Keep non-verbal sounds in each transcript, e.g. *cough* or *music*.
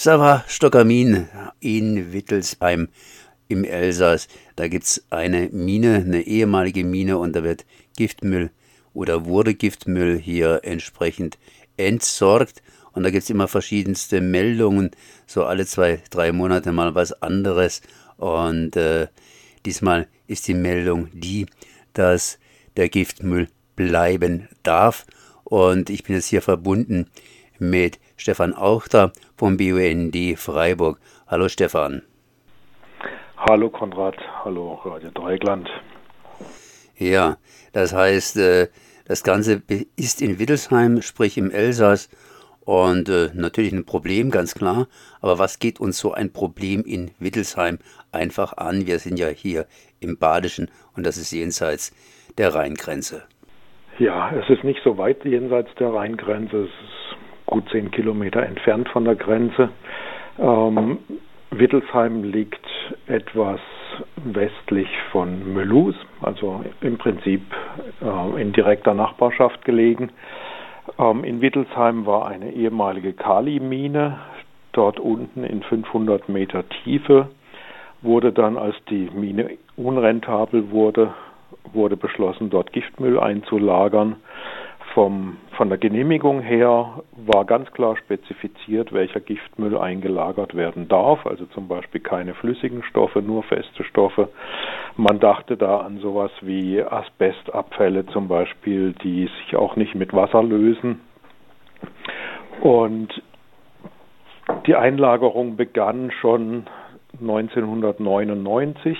Sarah Stockermin in Wittelsheim im Elsass. Da gibt es eine Mine, eine ehemalige Mine und da wird Giftmüll oder wurde Giftmüll hier entsprechend entsorgt. Und da gibt es immer verschiedenste Meldungen, so alle zwei, drei Monate mal was anderes. Und äh, diesmal ist die Meldung die, dass der Giftmüll bleiben darf. Und ich bin jetzt hier verbunden mit Stefan Auchter vom BUND Freiburg. Hallo Stefan. Hallo Konrad, hallo Radio Dreigland. Ja, das heißt, äh, das Ganze ist in Wittelsheim, sprich im Elsass. Und äh, natürlich ein Problem, ganz klar. Aber was geht uns so ein Problem in Wittelsheim einfach an? Wir sind ja hier im Badischen und das ist jenseits der Rheingrenze. Ja, es ist nicht so weit jenseits der Rheingrenze. Es ist gut zehn Kilometer entfernt von der Grenze. Ähm, Wittelsheim liegt etwas westlich von Mülhus, also im Prinzip äh, in direkter Nachbarschaft gelegen. Ähm, in Wittelsheim war eine ehemalige Kali-Mine. Dort unten in 500 Meter Tiefe wurde dann, als die Mine unrentabel wurde, wurde beschlossen, dort Giftmüll einzulagern vom, von der Genehmigung her war ganz klar spezifiziert, welcher Giftmüll eingelagert werden darf, also zum Beispiel keine flüssigen Stoffe, nur feste Stoffe. Man dachte da an sowas wie Asbestabfälle zum Beispiel, die sich auch nicht mit Wasser lösen. Und die Einlagerung begann schon 1999,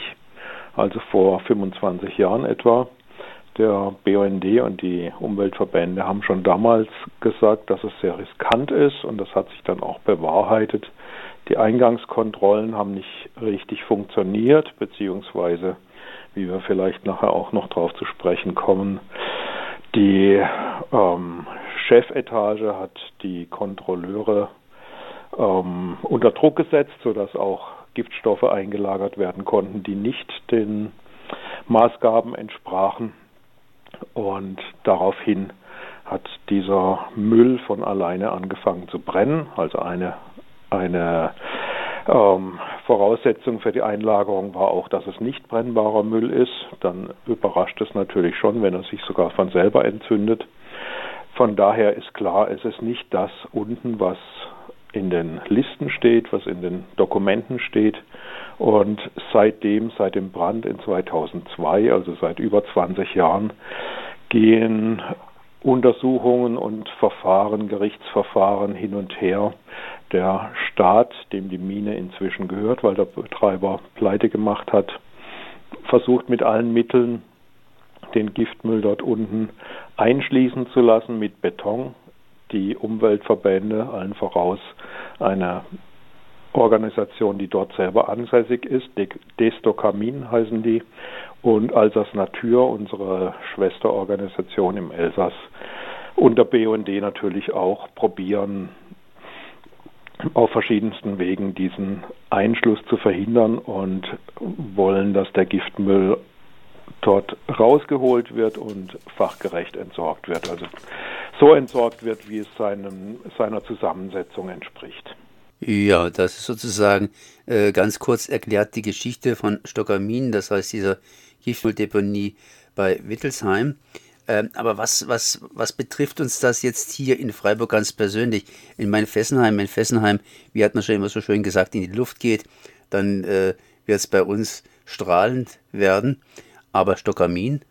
also vor 25 Jahren etwa der BUND und die Umweltverbände haben schon damals gesagt, dass es sehr riskant ist und das hat sich dann auch bewahrheitet. Die Eingangskontrollen haben nicht richtig funktioniert, beziehungsweise, wie wir vielleicht nachher auch noch darauf zu sprechen kommen, die ähm, Chefetage hat die Kontrolleure ähm, unter Druck gesetzt, sodass auch Giftstoffe eingelagert werden konnten, die nicht den Maßgaben entsprachen. Und daraufhin hat dieser Müll von alleine angefangen zu brennen, also eine, eine ähm, Voraussetzung für die Einlagerung war auch, dass es nicht brennbarer Müll ist. Dann überrascht es natürlich schon, wenn er sich sogar von selber entzündet. Von daher ist klar, es ist nicht das unten, was in den Listen steht, was in den Dokumenten steht. Und seitdem, seit dem Brand in 2002, also seit über 20 Jahren, gehen Untersuchungen und Verfahren, Gerichtsverfahren hin und her. Der Staat, dem die Mine inzwischen gehört, weil der Betreiber pleite gemacht hat, versucht mit allen Mitteln den Giftmüll dort unten einschließen zu lassen mit Beton. Die Umweltverbände, allen voraus eine Organisation, die dort selber ansässig ist. Destokamin heißen die. Und Alsace Natur, unsere Schwesterorganisation im Elsass, und der BUND natürlich auch probieren, auf verschiedensten Wegen diesen Einschluss zu verhindern und wollen, dass der Giftmüll dort rausgeholt wird und fachgerecht entsorgt wird. Also so entsorgt wird, wie es seinem, seiner Zusammensetzung entspricht. Ja, das ist sozusagen äh, ganz kurz erklärt die Geschichte von Stockermin, das heißt dieser Giftmülldeponie bei Wittelsheim. Ähm, aber was, was, was betrifft uns das jetzt hier in Freiburg ganz persönlich? In mein Fessenheim, in Fessenheim, wie hat man schon immer so schön gesagt, in die Luft geht, dann äh, wird es bei uns strahlend werden. Aber Stockermin?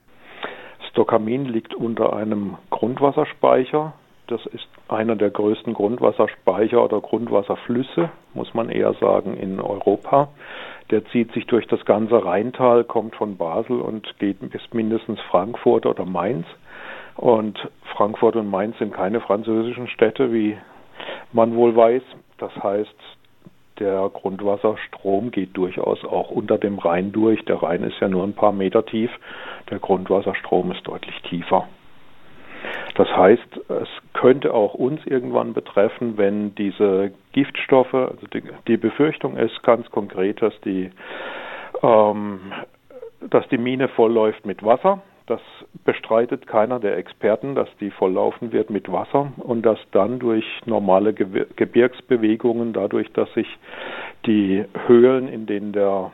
Stockermin liegt unter einem Grundwasserspeicher, das ist einer der größten Grundwasserspeicher oder Grundwasserflüsse, muss man eher sagen, in Europa. Der zieht sich durch das ganze Rheintal, kommt von Basel und geht bis mindestens Frankfurt oder Mainz. Und Frankfurt und Mainz sind keine französischen Städte, wie man wohl weiß. Das heißt, der Grundwasserstrom geht durchaus auch unter dem Rhein durch. Der Rhein ist ja nur ein paar Meter tief. Der Grundwasserstrom ist deutlich tiefer. Das heißt, es könnte auch uns irgendwann betreffen, wenn diese Giftstoffe, also die, die Befürchtung ist ganz konkret, dass die, ähm, dass die Mine vollläuft mit Wasser. Das bestreitet keiner der Experten, dass die volllaufen wird mit Wasser und dass dann durch normale Gebirgsbewegungen, dadurch, dass sich die Höhlen, in denen der,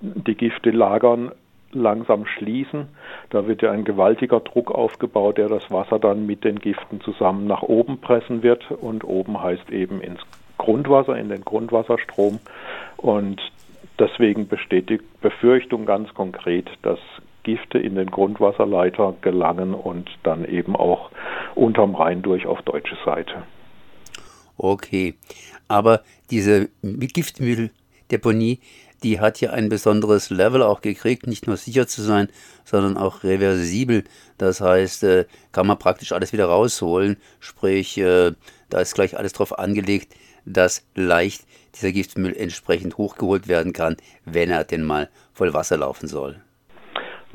die Gifte lagern, langsam schließen. Da wird ja ein gewaltiger Druck aufgebaut, der das Wasser dann mit den Giften zusammen nach oben pressen wird. Und oben heißt eben ins Grundwasser, in den Grundwasserstrom. Und deswegen besteht die Befürchtung ganz konkret, dass Gifte in den Grundwasserleiter gelangen und dann eben auch unterm Rhein durch auf deutsche Seite. Okay, aber diese Giftmülldeponie, die hat ja ein besonderes Level auch gekriegt, nicht nur sicher zu sein, sondern auch reversibel. Das heißt, äh, kann man praktisch alles wieder rausholen, sprich, äh, da ist gleich alles drauf angelegt, dass leicht dieser Giftmüll entsprechend hochgeholt werden kann, wenn er denn mal voll Wasser laufen soll.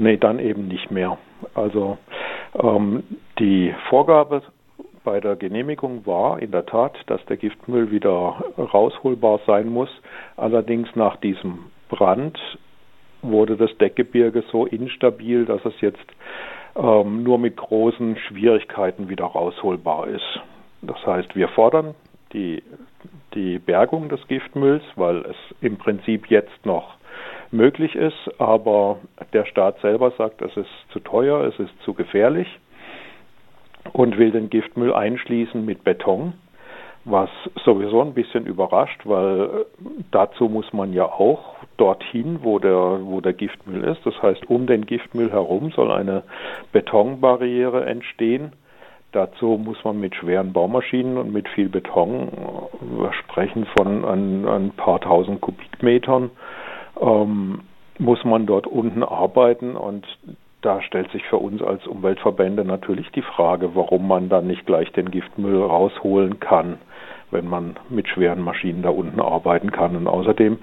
Nee, dann eben nicht mehr. Also ähm, die Vorgabe bei der Genehmigung war in der Tat, dass der Giftmüll wieder rausholbar sein muss. Allerdings nach diesem Brand wurde das Deckgebirge so instabil, dass es jetzt ähm, nur mit großen Schwierigkeiten wieder rausholbar ist. Das heißt, wir fordern die, die Bergung des Giftmülls, weil es im Prinzip jetzt noch möglich ist, aber der Staat selber sagt, es ist zu teuer, es ist zu gefährlich und will den Giftmüll einschließen mit Beton, was sowieso ein bisschen überrascht, weil dazu muss man ja auch dorthin, wo der, wo der Giftmüll ist. Das heißt, um den Giftmüll herum soll eine Betonbarriere entstehen. Dazu muss man mit schweren Baumaschinen und mit viel Beton, wir sprechen von ein, ein paar tausend Kubikmetern, ähm, muss man dort unten arbeiten und da stellt sich für uns als Umweltverbände natürlich die Frage, warum man dann nicht gleich den Giftmüll rausholen kann, wenn man mit schweren Maschinen da unten arbeiten kann. Und außerdem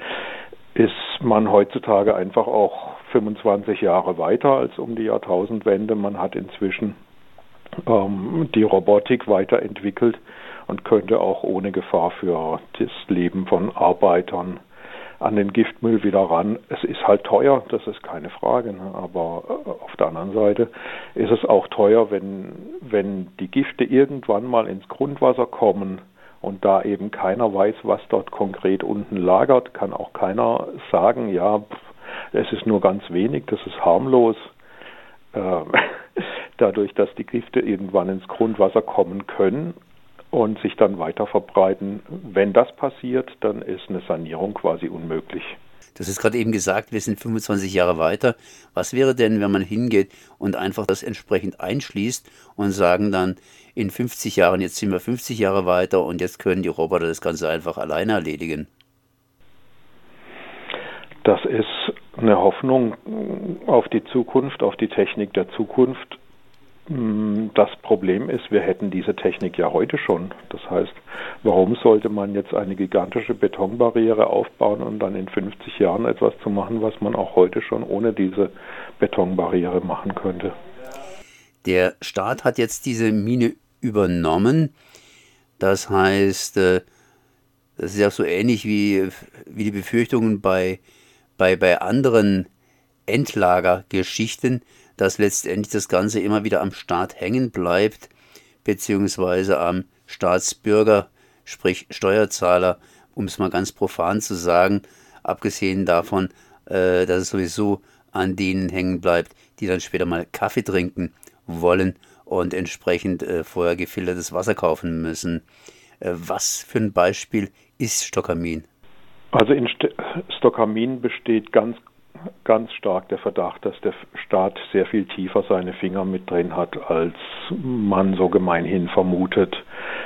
ist man heutzutage einfach auch 25 Jahre weiter als um die Jahrtausendwende. Man hat inzwischen ähm, die Robotik weiterentwickelt und könnte auch ohne Gefahr für das Leben von Arbeitern an den Giftmüll wieder ran. Es ist halt teuer, das ist keine Frage. Ne? Aber äh, auf der anderen Seite ist es auch teuer, wenn, wenn die Gifte irgendwann mal ins Grundwasser kommen und da eben keiner weiß, was dort konkret unten lagert, kann auch keiner sagen, ja, es ist nur ganz wenig, das ist harmlos. Äh, *laughs* dadurch, dass die Gifte irgendwann ins Grundwasser kommen können und sich dann weiter verbreiten. Wenn das passiert, dann ist eine Sanierung quasi unmöglich. Du hast gerade eben gesagt, wir sind 25 Jahre weiter. Was wäre denn, wenn man hingeht und einfach das entsprechend einschließt und sagen dann, in 50 Jahren, jetzt sind wir 50 Jahre weiter und jetzt können die Roboter das Ganze einfach alleine erledigen? Das ist eine Hoffnung auf die Zukunft, auf die Technik der Zukunft. Mm, das Problem ist, wir hätten diese Technik ja heute schon. Das heißt, warum sollte man jetzt eine gigantische Betonbarriere aufbauen und dann in 50 Jahren etwas zu machen, was man auch heute schon ohne diese Betonbarriere machen könnte? Der Staat hat jetzt diese Mine übernommen. Das heißt, äh, das ist ja so ähnlich wie, wie die Befürchtungen bei, bei, bei anderen Endlagergeschichten dass letztendlich das Ganze immer wieder am Staat hängen bleibt, beziehungsweise am Staatsbürger, sprich Steuerzahler, um es mal ganz profan zu sagen, abgesehen davon, äh, dass es sowieso an denen hängen bleibt, die dann später mal Kaffee trinken wollen und entsprechend äh, vorher gefiltertes Wasser kaufen müssen. Äh, was für ein Beispiel ist Stockamin? Also in St Stockamin besteht ganz ganz stark der Verdacht, dass der Staat sehr viel tiefer seine Finger mit drin hat, als man so gemeinhin vermutet.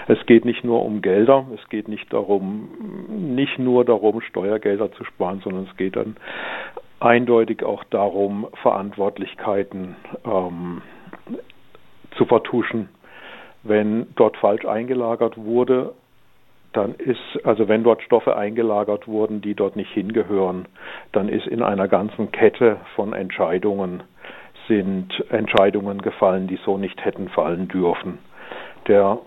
Es geht nicht nur um Gelder, es geht nicht darum, nicht nur darum, Steuergelder zu sparen, sondern es geht dann eindeutig auch darum, Verantwortlichkeiten ähm, zu vertuschen. Wenn dort falsch eingelagert wurde, dann ist, also wenn dort Stoffe eingelagert wurden, die dort nicht hingehören, dann ist in einer ganzen Kette von Entscheidungen sind Entscheidungen gefallen, die so nicht hätten fallen dürfen. Der,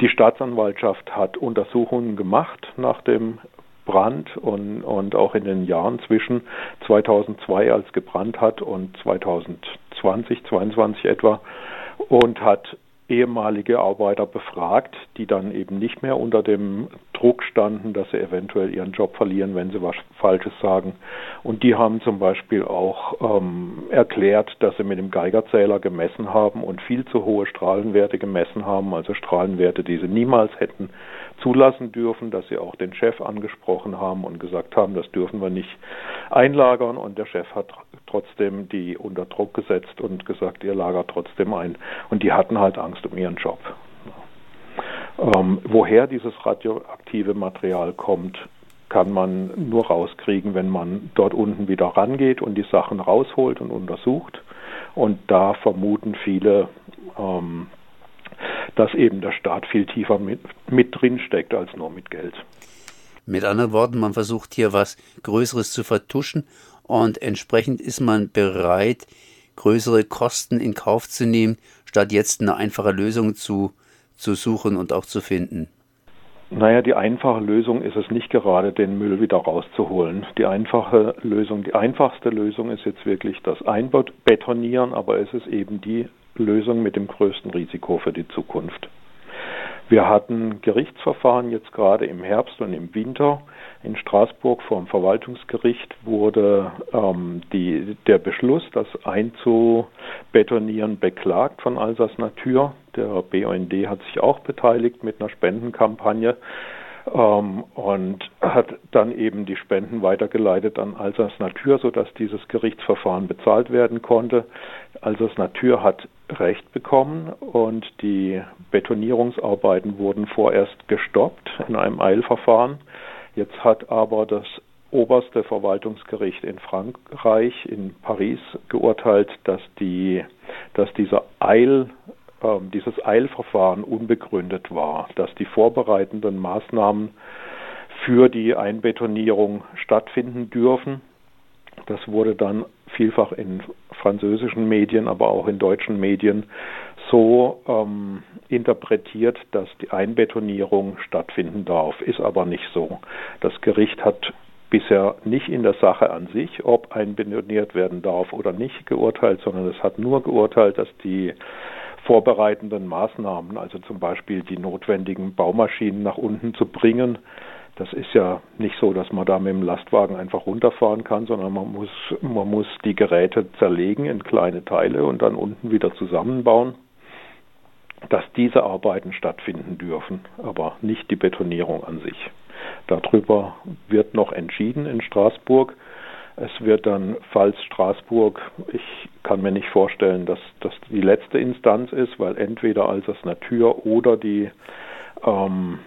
die Staatsanwaltschaft hat Untersuchungen gemacht nach dem Brand und, und auch in den Jahren zwischen 2002, als gebrannt hat, und 2020, 2022 etwa und hat ehemalige Arbeiter befragt, die dann eben nicht mehr unter dem Druck standen, dass sie eventuell ihren Job verlieren, wenn sie was Falsches sagen. Und die haben zum Beispiel auch ähm, erklärt, dass sie mit dem Geigerzähler gemessen haben und viel zu hohe Strahlenwerte gemessen haben, also Strahlenwerte, die sie niemals hätten zulassen dürfen, dass sie auch den Chef angesprochen haben und gesagt haben, das dürfen wir nicht einlagern. Und der Chef hat trotzdem die unter Druck gesetzt und gesagt, ihr lagert trotzdem ein. Und die hatten halt Angst um ihren Job. Ähm, woher dieses radioaktive Material kommt, kann man nur rauskriegen, wenn man dort unten wieder rangeht und die Sachen rausholt und untersucht. Und da vermuten viele, ähm, dass eben der Staat viel tiefer mit, mit drin steckt als nur mit Geld. Mit anderen Worten, man versucht hier was Größeres zu vertuschen und entsprechend ist man bereit, größere Kosten in Kauf zu nehmen, statt jetzt eine einfache Lösung zu, zu suchen und auch zu finden. Naja, die einfache Lösung ist es nicht gerade, den Müll wieder rauszuholen. Die einfache Lösung, die einfachste Lösung ist jetzt wirklich das Einbetonieren, aber es ist eben die Lösung mit dem größten Risiko für die Zukunft. Wir hatten Gerichtsverfahren jetzt gerade im Herbst und im Winter. In Straßburg vor dem Verwaltungsgericht wurde ähm, die, der Beschluss, das einzubetonieren, beklagt von Alsace Natur. Der BUND hat sich auch beteiligt mit einer Spendenkampagne ähm, und hat dann eben die Spenden weitergeleitet an Alsace Natur, sodass dieses Gerichtsverfahren bezahlt werden konnte. Alsace Natur hat Recht bekommen und die Betonierungsarbeiten wurden vorerst gestoppt in einem Eilverfahren. Jetzt hat aber das oberste Verwaltungsgericht in Frankreich, in Paris, geurteilt, dass, die, dass dieser Eil ähm, dieses Eilverfahren unbegründet war, dass die vorbereitenden Maßnahmen für die Einbetonierung stattfinden dürfen. Das wurde dann vielfach in französischen Medien, aber auch in deutschen Medien so ähm, interpretiert, dass die Einbetonierung stattfinden darf, ist aber nicht so. Das Gericht hat bisher nicht in der Sache an sich, ob einbetoniert werden darf oder nicht, geurteilt, sondern es hat nur geurteilt, dass die vorbereitenden Maßnahmen, also zum Beispiel die notwendigen Baumaschinen nach unten zu bringen. Das ist ja nicht so, dass man da mit dem Lastwagen einfach runterfahren kann, sondern man muss, man muss die Geräte zerlegen in kleine Teile und dann unten wieder zusammenbauen, dass diese Arbeiten stattfinden dürfen, aber nicht die Betonierung an sich. Darüber wird noch entschieden in Straßburg. Es wird dann, falls Straßburg, ich kann mir nicht vorstellen, dass das die letzte Instanz ist, weil entweder als das Natur oder die ähm,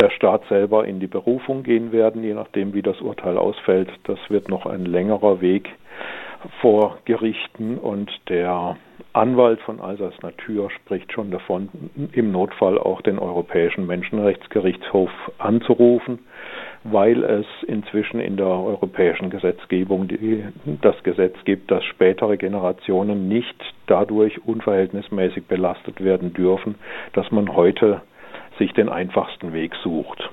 der Staat selber in die Berufung gehen werden, je nachdem, wie das Urteil ausfällt. Das wird noch ein längerer Weg vor Gerichten und der Anwalt von Alsace Natur spricht schon davon, im Notfall auch den Europäischen Menschenrechtsgerichtshof anzurufen weil es inzwischen in der europäischen Gesetzgebung die, das Gesetz gibt, dass spätere Generationen nicht dadurch unverhältnismäßig belastet werden dürfen, dass man heute sich den einfachsten Weg sucht.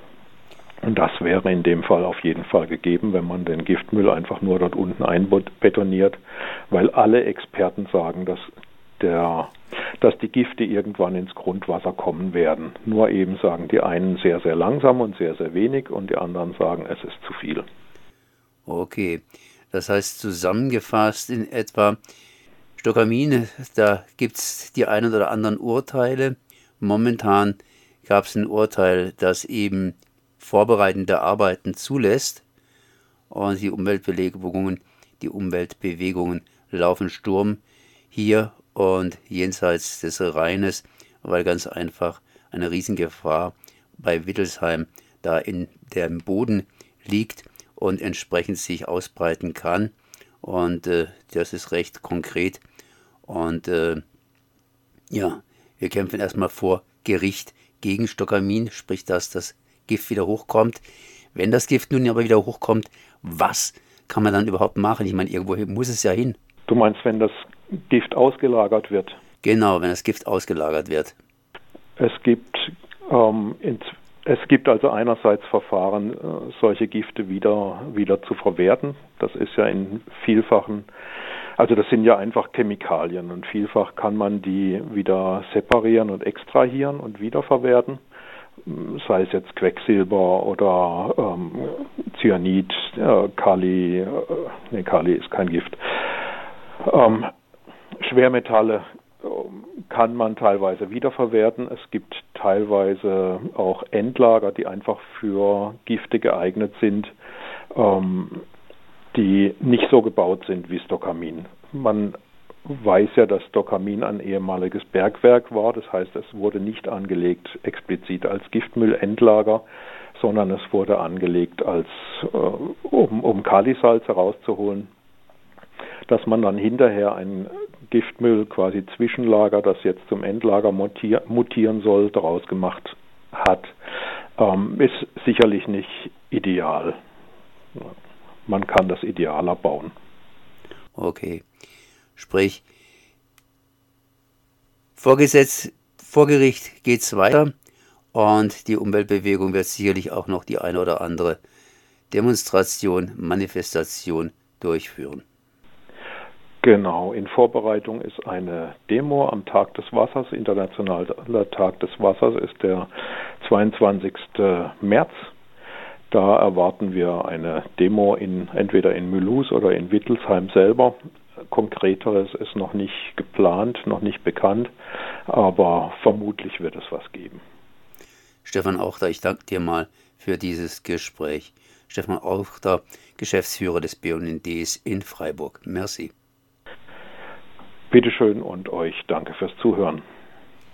Und das wäre in dem Fall auf jeden Fall gegeben, wenn man den Giftmüll einfach nur dort unten einbetoniert, weil alle Experten sagen, dass der dass die Gifte irgendwann ins Grundwasser kommen werden. Nur eben sagen die einen sehr, sehr langsam und sehr, sehr wenig und die anderen sagen, es ist zu viel. Okay, das heißt zusammengefasst in etwa, Stockamin, da gibt es die einen oder anderen Urteile. Momentan gab es ein Urteil, das eben vorbereitende Arbeiten zulässt und die Umweltbewegungen, die Umweltbewegungen laufen Sturm hier und jenseits des Rheines, weil ganz einfach eine Riesengefahr bei Wittelsheim da in dem Boden liegt und entsprechend sich ausbreiten kann. Und äh, das ist recht konkret. Und äh, ja, wir kämpfen erstmal vor Gericht gegen Stockamin, sprich, dass das Gift wieder hochkommt. Wenn das Gift nun aber wieder hochkommt, was kann man dann überhaupt machen? Ich meine, irgendwo muss es ja hin. Du meinst, wenn das Gift ausgelagert wird. Genau, wenn das Gift ausgelagert wird. Es gibt ähm, Es gibt also einerseits Verfahren, äh, solche Gifte wieder, wieder zu verwerten. Das ist ja in vielfachen, also das sind ja einfach Chemikalien und vielfach kann man die wieder separieren und extrahieren und wiederverwerten. Sei es jetzt Quecksilber oder ähm, Cyanid, äh, Kali, äh, nee, Kali ist kein Gift. Ähm, Schwermetalle kann man teilweise wiederverwerten. Es gibt teilweise auch Endlager, die einfach für Gifte geeignet sind, ähm, die nicht so gebaut sind wie Stokamin. Man weiß ja, dass Stokamin ein ehemaliges Bergwerk war. Das heißt, es wurde nicht angelegt explizit als Giftmüllendlager, sondern es wurde angelegt als äh, um, um Kalisalz herauszuholen, dass man dann hinterher ein Giftmüll quasi Zwischenlager, das jetzt zum Endlager mutieren soll, daraus gemacht hat, ähm, ist sicherlich nicht ideal. Man kann das idealer bauen. Okay. Sprich, vorgesetzt, vor Gericht geht es weiter und die Umweltbewegung wird sicherlich auch noch die eine oder andere Demonstration, Manifestation durchführen. Genau, in Vorbereitung ist eine Demo am Tag des Wassers. Internationaler Tag des Wassers ist der 22. März. Da erwarten wir eine Demo in, entweder in Mulhouse oder in Wittelsheim selber. Konkreteres ist noch nicht geplant, noch nicht bekannt, aber vermutlich wird es was geben. Stefan Auchter, ich danke dir mal für dieses Gespräch. Stefan Auchter, Geschäftsführer des BUNDs in Freiburg. Merci. Bitteschön und euch danke fürs Zuhören.